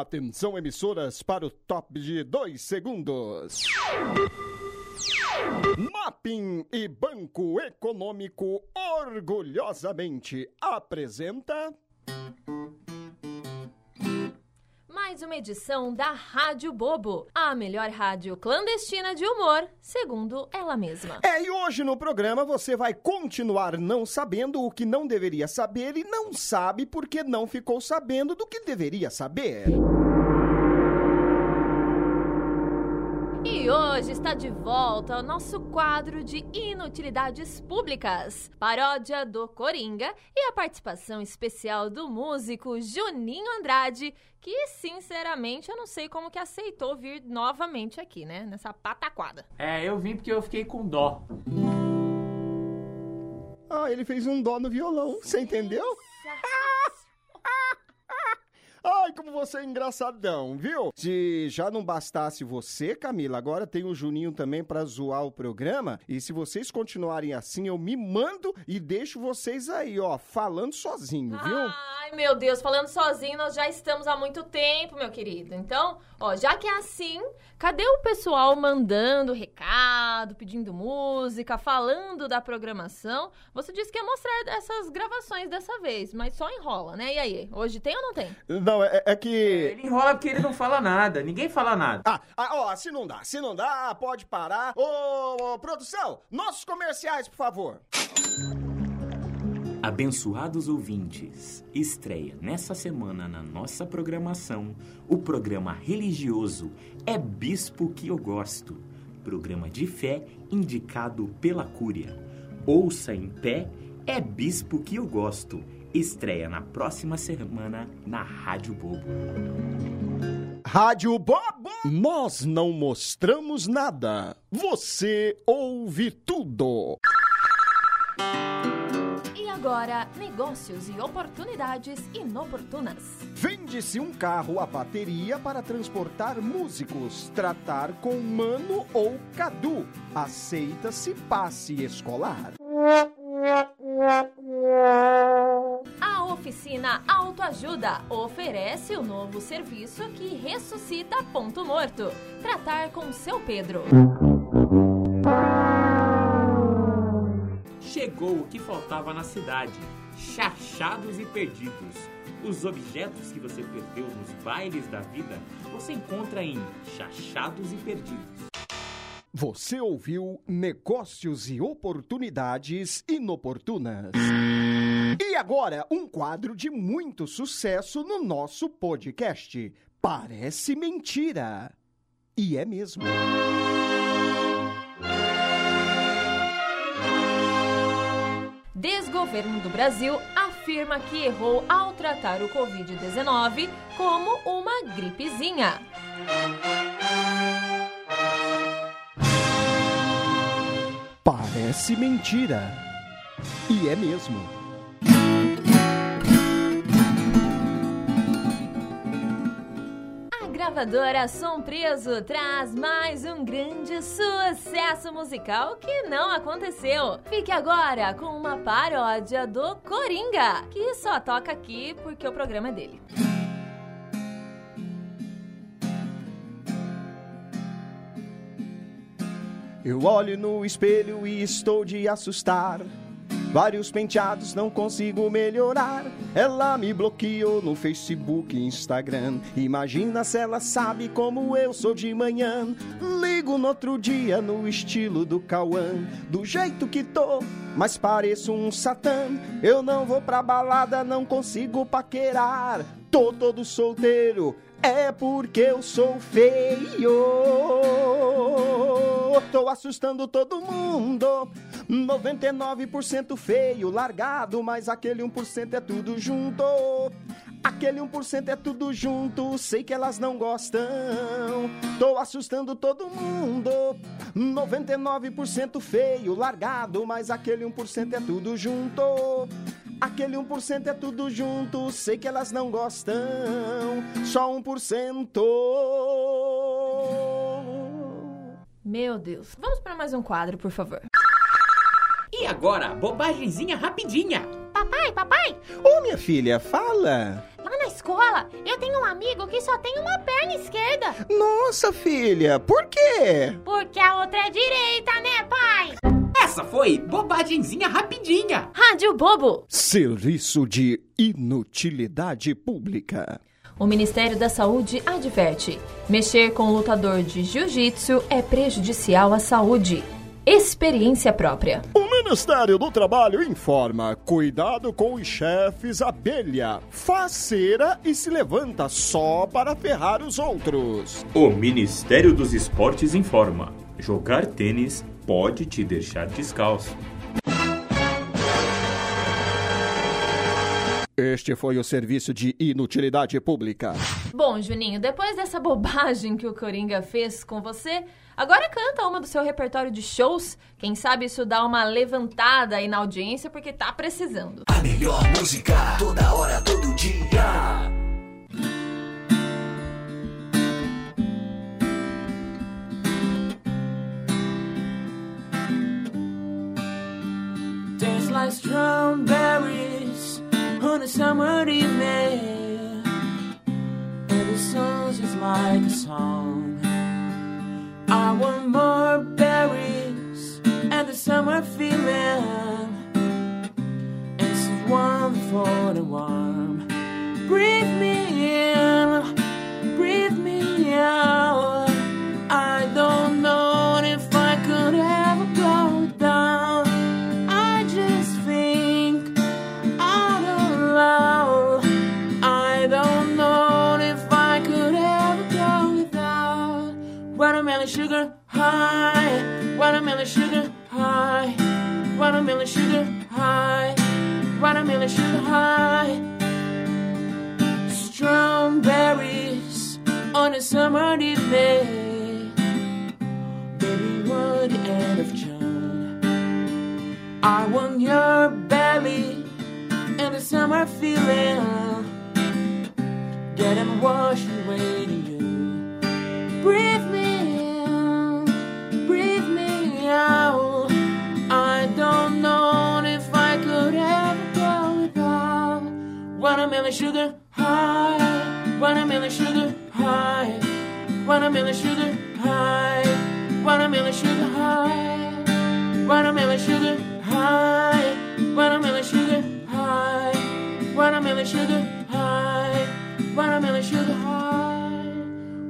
Atenção, emissoras, para o top de dois segundos. Mapping e Banco Econômico orgulhosamente apresenta. Mais uma edição da Rádio Bobo, a melhor rádio clandestina de humor, segundo ela mesma. É, e hoje no programa você vai continuar não sabendo o que não deveria saber e não sabe porque não ficou sabendo do que deveria saber. E hoje está de volta o nosso quadro de inutilidades públicas, paródia do Coringa e a participação especial do músico Juninho Andrade, que sinceramente eu não sei como que aceitou vir novamente aqui, né, nessa pataquada. É, eu vim porque eu fiquei com dó. Ah, ele fez um dó no violão, você entendeu? Ai, como você é engraçadão, viu? Se já não bastasse você, Camila, agora tem o Juninho também pra zoar o programa. E se vocês continuarem assim, eu me mando e deixo vocês aí, ó, falando sozinho, viu? Ai, meu Deus, falando sozinho, nós já estamos há muito tempo, meu querido. Então, ó, já que é assim, cadê o pessoal mandando recado, pedindo música, falando da programação? Você disse que ia mostrar essas gravações dessa vez, mas só enrola, né? E aí, hoje tem ou não tem? Não, é, é que. Ele enrola porque ele não fala nada. Ninguém fala nada. Ah, ah, ó, se não dá, se não dá, pode parar. Ô, ô, produção, nossos comerciais, por favor. Abençoados ouvintes, estreia nessa semana na nossa programação o programa religioso É Bispo que eu gosto, programa de fé indicado pela Cúria. Ouça em pé É Bispo que eu gosto, estreia na próxima semana na Rádio Bobo. Rádio Bobo! Nós não mostramos nada, você ouve tudo. E agora, negócios e oportunidades inoportunas. Vende-se um carro a bateria para transportar músicos, tratar com Mano ou Cadu. Aceita-se passe escolar. A oficina Autoajuda oferece o novo serviço que ressuscita ponto morto. Tratar com seu Pedro. Chegou o que faltava na cidade: chachados e perdidos. Os objetos que você perdeu nos bailes da vida você encontra em Chachados e Perdidos. Você ouviu Negócios e Oportunidades Inoportunas. E agora, um quadro de muito sucesso no nosso podcast. Parece mentira. E é mesmo. Desgoverno do Brasil afirma que errou ao tratar o Covid-19 como uma gripezinha. Parece mentira. E é mesmo. A gravadora Som Preso traz mais um grande sucesso musical que não aconteceu. Fique agora com uma paródia do Coringa, que só toca aqui porque o programa é dele. Eu olho no espelho e estou de assustar. Vários penteados não consigo melhorar. Ela me bloqueou no Facebook e Instagram. Imagina se ela sabe como eu sou de manhã. Ligo no outro dia no estilo do Cauã. Do jeito que tô, mas pareço um satã. Eu não vou pra balada, não consigo paquerar. Tô todo solteiro, é porque eu sou feio. Tô assustando todo mundo. 99% feio, largado, mas aquele 1% é tudo junto. Aquele 1% é tudo junto, sei que elas não gostam. Tô assustando todo mundo. 99% feio, largado, mas aquele 1% é tudo junto. Aquele 1% é tudo junto, sei que elas não gostam. Só 1%. Meu Deus. Vamos para mais um quadro, por favor. E agora, bobagemzinha rapidinha. Papai, papai, Ô, minha filha, fala. lá na escola escola, eu tenho um amigo que só tem uma perna esquerda. Nossa, filha, por quê? Porque a outra é direita, né, pai? Essa foi bobagemzinha rapidinha. Rádio Bobo. Serviço de inutilidade pública. O Ministério da Saúde adverte: mexer com o lutador de jiu-jitsu é prejudicial à saúde. Experiência própria. O Ministério do Trabalho informa: cuidado com os chefes abelha. Faz cera e se levanta só para ferrar os outros. O Ministério dos Esportes informa: jogar tênis pode te deixar descalço. Este foi o serviço de inutilidade pública. Bom, Juninho, depois dessa bobagem que o Coringa fez com você, agora canta uma do seu repertório de shows. Quem sabe isso dá uma levantada aí na audiência, porque tá precisando. A melhor música, toda hora, todo dia. Tastes like strawberries a summer evening, and the sun's just like a song. I want more berries and the summer feeling. It's wonderful and warm. End of June. I want your belly and the summer feeling. Get and wash away to you. Breathe me in, breathe me out. I don't know if I could ever go without watermelon sugar high, watermelon sugar high, watermelon sugar high, watermelon sugar high, watermelon sugar high, watermelon sugar high, watermelon sugar high, watermelon sugar high,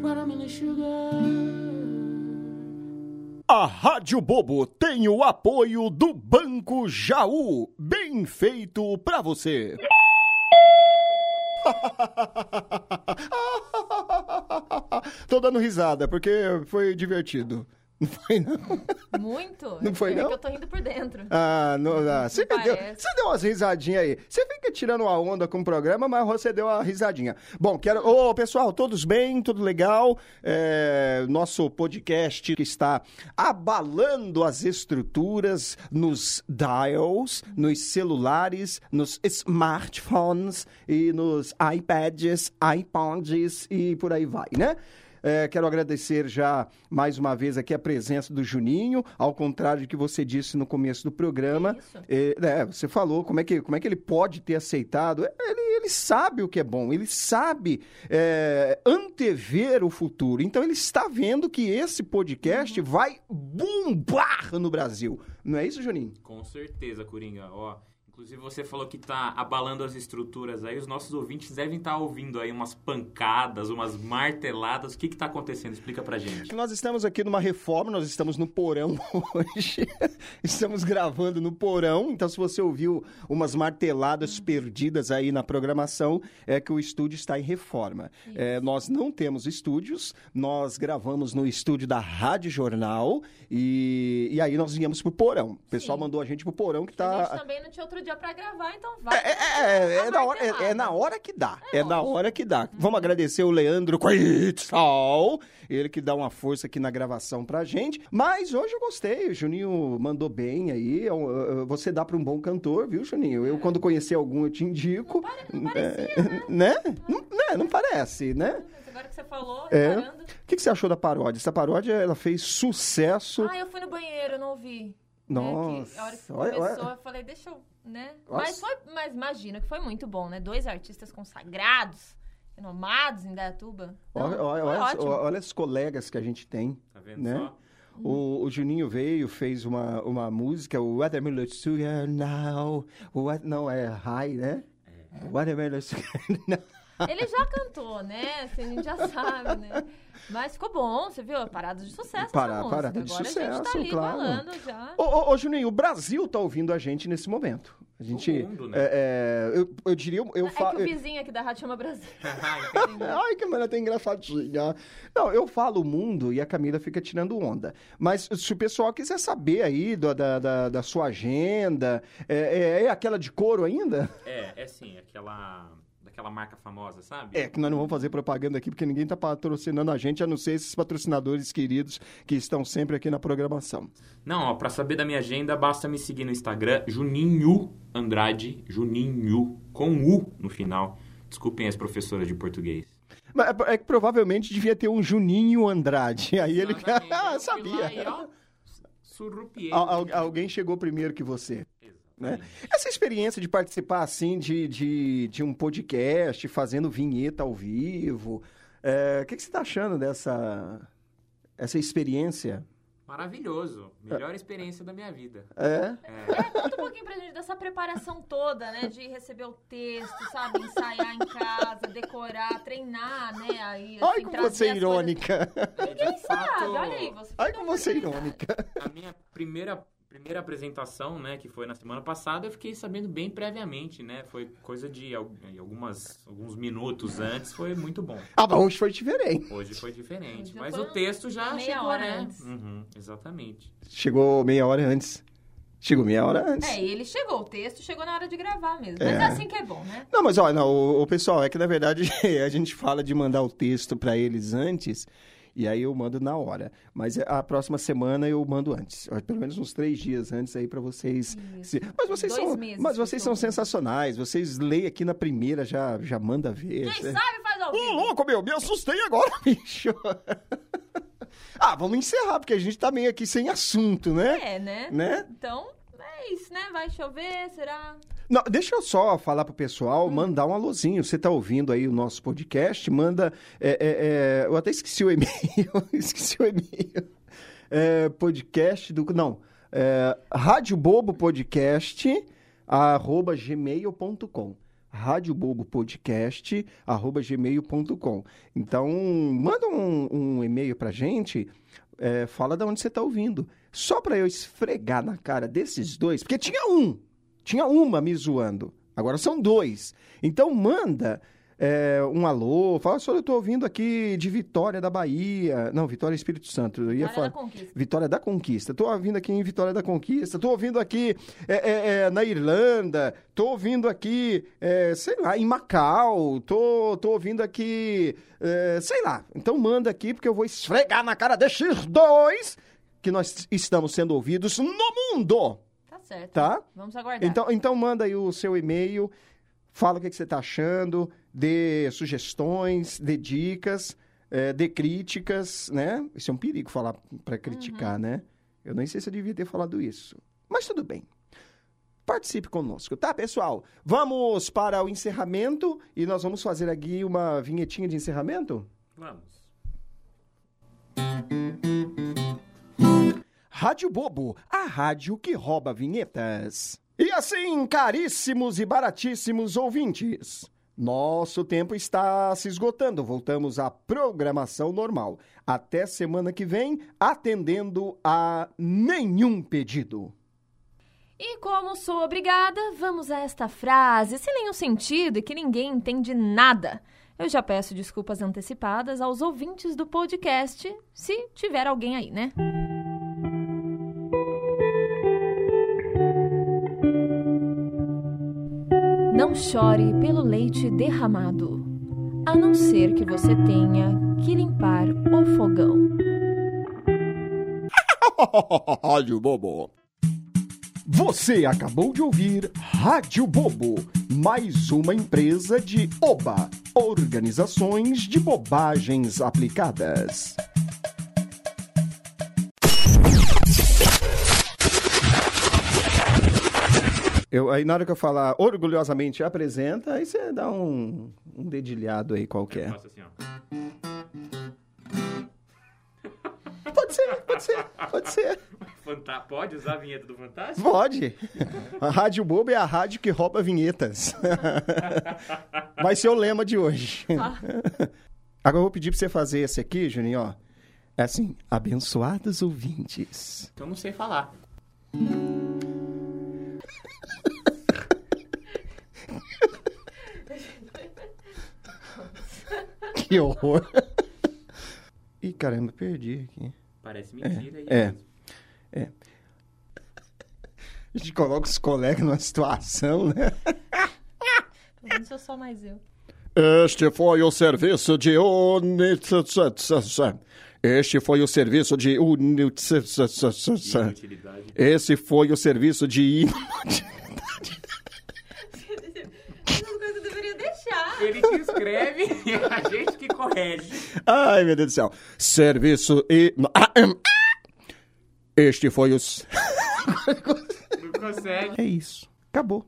watermelon sugar. A Rádio Bobo tem o apoio do Banco Jaú. Bem feito pra você. Tô dando risada porque foi divertido. Não foi, não? Muito? Não foi, é não? que eu tô rindo por dentro. Ah, não, ah, você, que deu, você deu umas risadinhas aí. Você fica tirando a onda com o programa, mas você deu uma risadinha. Bom, quero. Ô, pessoal, todos bem? Tudo legal? É, nosso podcast que está abalando as estruturas nos dials, nos celulares, nos smartphones e nos iPads, iPods e por aí vai, né? É, quero agradecer já mais uma vez aqui a presença do Juninho, ao contrário do que você disse no começo do programa. Isso. É, né, você falou como é, que, como é que ele pode ter aceitado. É, Ele, ele sabe o que é bom, ele sabe é, antever o futuro. Então ele está vendo que esse podcast vai bombar no Brasil. Não é isso, Juninho? Com certeza, Coringa. Ó, inclusive você falou que tá abalando as estruturas aí. Os nossos ouvintes devem estar ouvindo aí umas pancadas, umas marteladas. O que que tá acontecendo? Explica pra gente. Nós estamos aqui numa reforma, nós estamos no porão hoje. estamos gravando no porão, então se você ouviu umas marteladas perdidas aí na programação, é que o estúdio está em reforma. É, nós não temos estúdios, nós gravamos no estúdio da Rádio Jornal e, e aí nós viemos pro porão. O pessoal Sim. mandou a gente pro porão que A gente tá... também não tinha outro dia pra gravar, então vai. É, é, é, é na hora, é- é na hora que dá. É, É na hora que dá. Vamos agradecer o Leandro Quitzal, ele que dá uma força aqui na gravação pra gente. Mas hoje eu gostei, o Juninho mandou bem aí. Você dá pra um bom cantor, viu, Juninho? Eu, quando conhecer algum, eu te indico. Não parecia, É, né? Não, né? Não parece, né? Agora que você falou, É. O que, que você achou da paródia? Essa paródia, ela fez sucesso. Ah, eu fui no banheiro, não ouvi. Nossa, Né, que a hora que olha- começou, olha. eu falei, deixa eu, né? Nossa. Mas, foi, mas imagina que foi muito bom, né? Dois artistas consagrados Renomados em Dayatuba. Não, Olha, olha, olha, os colegas que a gente tem. Tá vendo Né? só? O, o Juninho veio, fez uma, uma música, o Watermelon Sugar Now. O, what- não, é High, né? Watermelon Sugar Now. Ele já cantou, né? Assim, a gente já sabe, né? Mas ficou bom, você viu? Parada de sucesso. Para- parada de Agora a gente tá sucesso, ali claro. falando já. Ô, ô, ô, Juninho, o Brasil tá ouvindo a gente nesse momento. A gente. mundo, né? é, é, eu, eu diria. Eu É falo. que o vizinho aqui da rádio chama Brasil. Ai, que mulher tem engraçadinha. Não, eu falo o mundo e a Camila fica tirando onda. Mas se o pessoal quiser saber aí do- da, da, da sua agenda, é, é- é aquela de couro ainda? É, é sim, aquela. Daquela marca famosa, sabe? É, que nós não vamos fazer propaganda aqui, porque ninguém tá patrocinando a gente, a não ser esses patrocinadores queridos que estão sempre aqui na programação. Não, ó, pra saber da minha agenda, basta me seguir no Instagram, Juninho Andrade, Juninho, com U no final. Desculpem as professoras de português. Mas é- é que provavelmente devia ter um Juninho Andrade. Aí ele. Ah, lá e, sabia. ó, al- alguém chegou primeiro que você. Né? Essa experiência de participar assim de, de, de um podcast, fazendo vinheta ao vivo, é, o que, que você está achando dessa essa experiência? Maravilhoso. Melhor experiência da minha vida. É? É, conta um pouquinho pra gente dessa preparação toda, né? De receber o texto, sabe? Ensaiar em casa, decorar, treinar, né? Aí, assim, Ai, como você é irônica. É, de Sabe, fato, olha aí, você Ai, como você é irônica. a minha primeira, primeira apresentação, né, que foi na semana passada, eu fiquei sabendo bem previamente, né? Foi coisa de al- algumas, alguns minutos antes, foi muito bom. Ah, mas hoje foi diferente. Hoje foi diferente, Hoje mas foi o texto já meia chegou, hora né? antes. Uhum, exatamente. Chegou meia hora antes. Chegou meia hora antes. É, ele chegou, o texto chegou na hora de gravar mesmo. Mas É. é assim que é bom, né? Não, mas olha, não, o, o pessoal, é que na verdade a gente fala de mandar o texto para eles antes e aí eu mando na hora. Mas a próxima semana eu mando antes, pelo menos uns três dias antes aí para vocês. Se- Mas vocês Dois são, meses mas vocês são sensacionais. Vocês leem aqui na primeira já já manda ver. Quem sabe faz ao Ô, louco, meu, me assustei agora, bicho. ah, vamos encerrar, porque a gente tá meio aqui sem assunto, né? É, né? Né? Então, né? Vai chover, será? Não, deixa eu só falar pro pessoal, mandar um alôzinho. Você tá ouvindo aí o nosso podcast, manda. é, é, é, eu até esqueci o e-mail. esqueci o e-mail. É, podcast do. Não. É, Rádio Bobo Podcast, arroba gmail.com. Rádio Bobo Podcast, arroba gmail.com. Então, manda um, um e-mail pra gente. é, fala de onde você tá ouvindo. Só pra eu esfregar na cara desses dois, porque tinha um. Tinha uma me zoando. Agora são dois. Então manda é, um alô, fala, senhor, eu tô ouvindo aqui de Vitória da Bahia. Não, Vitória Espírito Santo. Eu ia Vitória falar. da Conquista. Vitória da Conquista. Tô ouvindo aqui em Vitória da Conquista. Tô ouvindo aqui é, é, na Irlanda. Tô ouvindo aqui, sei lá, em Macau. Tô, tô ouvindo aqui, sei lá. Então manda aqui, porque eu vou esfregar na cara desses dois que nós estamos sendo ouvidos no mundo. Tá certo. Tá? Vamos aguardar. Então, então manda aí o seu e-mail, fala o que, que você está achando, dê sugestões, dê dicas, eh, dê críticas, né? Isso é um perigo falar para criticar, né? Eu nem sei se eu devia ter falado isso. Mas tudo bem. Participe conosco, tá, pessoal? Vamos para o encerramento e nós vamos fazer aqui uma vinhetinha de encerramento? Vamos. Rádio Bobo, a rádio que rouba vinhetas. E assim, caríssimos e baratíssimos ouvintes, nosso tempo está se esgotando. Voltamos à programação normal. Até semana que vem, atendendo a nenhum pedido. E como sou obrigada, vamos a esta frase sem nenhum sentido e que ninguém entende nada. Eu já peço desculpas antecipadas aos ouvintes do podcast, se tiver alguém aí, né? Não chore pelo leite derramado, a não ser que você tenha que limpar o fogão. Rádio Bobo. Você acabou de ouvir Rádio Bobo, mais uma empresa de OBA, Organizações de Bobagens Aplicadas. Eu, aí na hora que eu falar orgulhosamente apresenta, aí você dá um, um dedilhado aí qualquer. assim. Pode ser, pode ser, pode ser. Fanta- Pode usar a vinheta do Fantástico? Pode. A Rádio Bobo é a rádio que rouba vinhetas. Vai ser o lema de hoje. Agora eu vou pedir pra você fazer esse aqui, Juninho, ó. É assim, abençoados ouvintes. Então eu não sei falar. Que horror. Ih, caramba, perdi aqui. Parece mentira. e é. mesmo. A gente coloca os colegas numa situação, né? Não sou só mais eu. Este foi o serviço de unitização. Este foi o serviço de. Inutilidade. Esse foi o serviço de in- Essas coisas eu deveria deixar. Ele que escreve e é a gente que corrige. Ai, meu Deus do céu. Serviço e... Este foi o... Não consegue. É isso. Acabou.